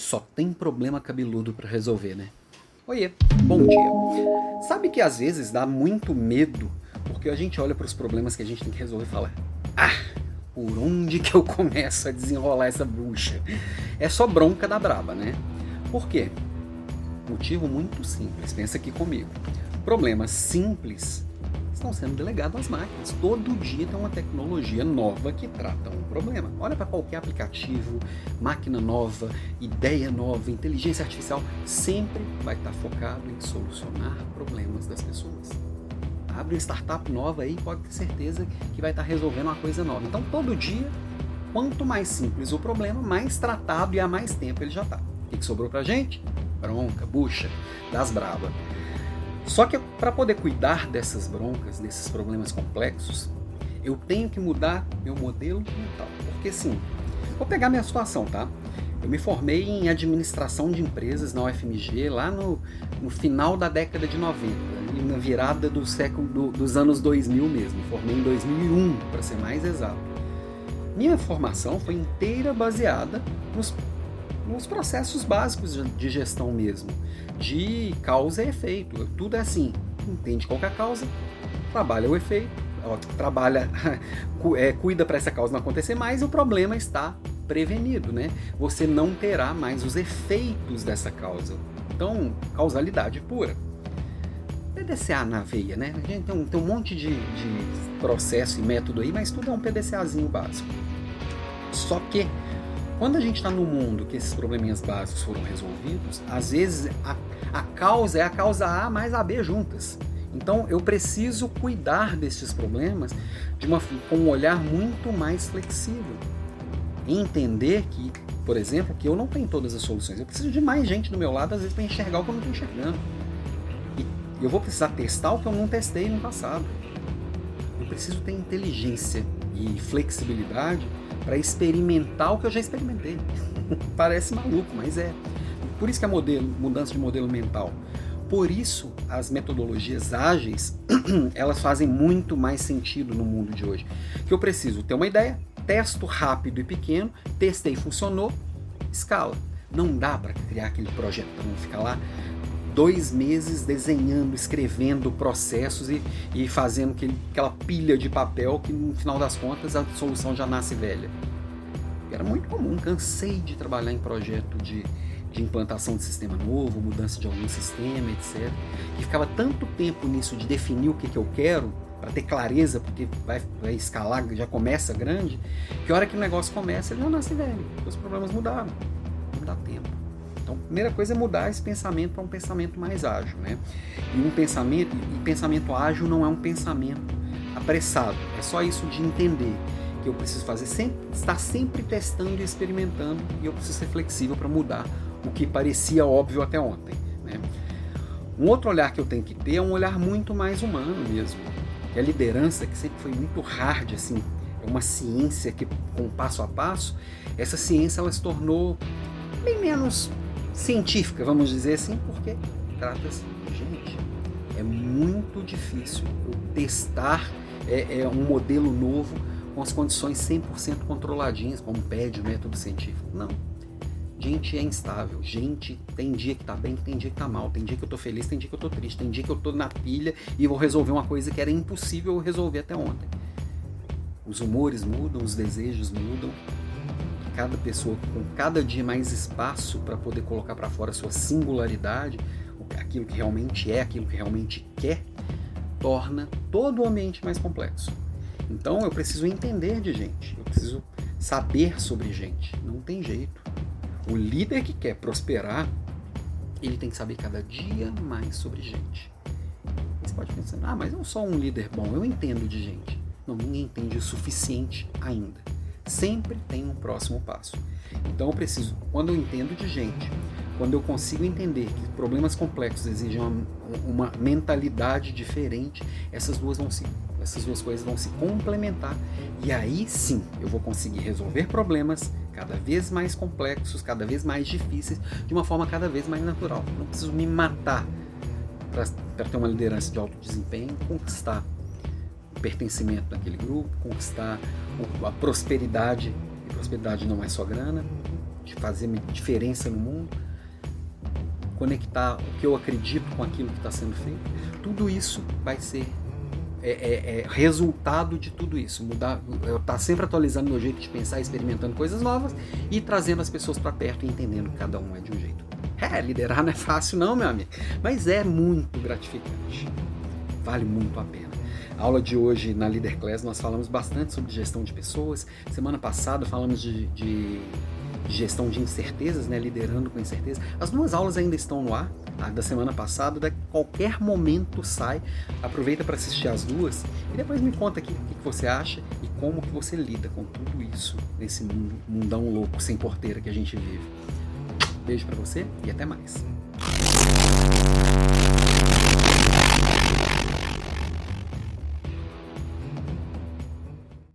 Só tem problema cabeludo para resolver, né? Oiê, bom dia. Sabe que às vezes dá muito medo porque a gente olha para os problemas que a gente tem que resolver e fala: Ah, por onde que eu começo a desenrolar essa bucha? É só bronca da braba, né? Por quê? Motivo muito simples, pensa aqui comigo. Problemas simples estão sendo delegados às máquinas. Todo dia tem uma tecnologia nova que trata um problema. Olha para qualquer aplicativo, máquina nova, ideia nova, inteligência artificial, sempre vai estar focado em solucionar problemas das pessoas. Abre uma startup nova aí, pode ter certeza que vai estar resolvendo uma coisa nova. Então, todo dia, quanto mais simples o problema, mais tratado e há mais tempo ele já está. O que sobrou para gente? Bronca, bucha, das bravas. Só que para poder cuidar dessas broncas, desses problemas complexos, eu tenho que mudar meu modelo mental. Porque sim, vou pegar minha situação, tá? Eu me formei em administração de empresas na UFMG lá no, no final da década de 90, na virada do século do, dos anos 2000 mesmo. Formei em 2001, para ser mais exato. Minha formação foi inteira baseada nos, nos processos básicos de gestão mesmo de causa e efeito. Tudo é assim. Entende qual é a causa, trabalha o efeito, trabalha, é, cuida para essa causa não acontecer mais, e o problema está prevenido, né? Você não terá mais os efeitos dessa causa. Então, causalidade pura. PDCA na veia, né? A gente tem um, tem um monte de, de processo e método aí, mas tudo é um PDCAzinho básico. Só que quando a gente está no mundo que esses probleminhas básicos foram resolvidos, às vezes a, a causa é a causa A mais a B juntas. Então eu preciso cuidar desses problemas de uma, com um olhar muito mais flexível. Entender que, por exemplo, que eu não tenho todas as soluções. Eu preciso de mais gente do meu lado, às vezes, para enxergar o que eu não estou enxergando. E eu vou precisar testar o que eu não testei no passado. Eu preciso ter inteligência e flexibilidade para experimentar o que eu já experimentei. Parece maluco, mas é. Por isso que é modelo, mudança de modelo mental. Por isso as metodologias ágeis, elas fazem muito mais sentido no mundo de hoje. Que eu preciso ter uma ideia, testo rápido e pequeno, testei, funcionou, escala. Não dá para criar aquele projetão, ficar lá dois meses desenhando, escrevendo processos e, e fazendo aquela pilha de papel que no final das contas a solução já nasce velha. Era muito comum, cansei de trabalhar em projeto de, de implantação de sistema novo, mudança de algum sistema, etc. E ficava tanto tempo nisso de definir o que, que eu quero, para ter clareza, porque vai, vai escalar, já começa grande, que a hora que o negócio começa, ele já nasce velho, os problemas mudaram. Não dá tempo. Então, a primeira coisa é mudar esse pensamento para um pensamento mais ágil, né? E um pensamento, e pensamento ágil não é um pensamento apressado. É só isso de entender que eu preciso fazer sempre, estar sempre testando e experimentando e eu preciso ser flexível para mudar o que parecia óbvio até ontem. Né? Um outro olhar que eu tenho que ter é um olhar muito mais humano mesmo. E a liderança, que sempre foi muito hard, assim, é uma ciência que com passo a passo, essa ciência ela se tornou bem menos científica, vamos dizer assim, porque trata-se de gente. É muito difícil eu testar é, é, um modelo novo com as condições 100% controladinhas, como pede o método científico. Não. Gente é instável. Gente tem dia que tá bem, tem dia que tá mal. Tem dia que eu tô feliz, tem dia que eu tô triste. Tem dia que eu tô na pilha e vou resolver uma coisa que era impossível resolver até ontem. Os humores mudam, os desejos mudam, cada pessoa com cada dia mais espaço para poder colocar para fora a sua singularidade, aquilo que realmente é, aquilo que realmente quer, torna todo o ambiente mais complexo. Então eu preciso entender de gente, eu preciso saber sobre gente. Não tem jeito. O líder que quer prosperar, ele tem que saber cada dia mais sobre gente. Você pode pensar, ah, mas eu sou um líder bom, eu entendo de gente. Não, ninguém entende o suficiente ainda sempre tem um próximo passo. Então eu preciso, quando eu entendo de gente, quando eu consigo entender que problemas complexos exigem uma, uma mentalidade diferente, essas duas vão se essas duas coisas vão se complementar e aí sim eu vou conseguir resolver problemas cada vez mais complexos, cada vez mais difíceis, de uma forma cada vez mais natural. Não preciso me matar para ter uma liderança de alto desempenho, conquistar pertencimento naquele grupo, conquistar a prosperidade, e prosperidade não é só grana, de fazer diferença no mundo, conectar o que eu acredito com aquilo que está sendo feito, tudo isso vai ser é, é, é, resultado de tudo isso. Mudar, eu estar tá sempre atualizando meu jeito de pensar, experimentando coisas novas e trazendo as pessoas para perto e entendendo que cada um é de um jeito. É, liderar não é fácil não, meu amigo, mas é muito gratificante. Vale muito a pena. Aula de hoje na Leader Class nós falamos bastante sobre gestão de pessoas. Semana passada falamos de, de gestão de incertezas, né, liderando com incerteza. As duas aulas ainda estão no ar, a da semana passada, da qualquer momento sai. Aproveita para assistir as duas e depois me conta aqui o que você acha e como que você lida com tudo isso nesse mundo, mundão louco sem porteira que a gente vive. Beijo para você e até mais.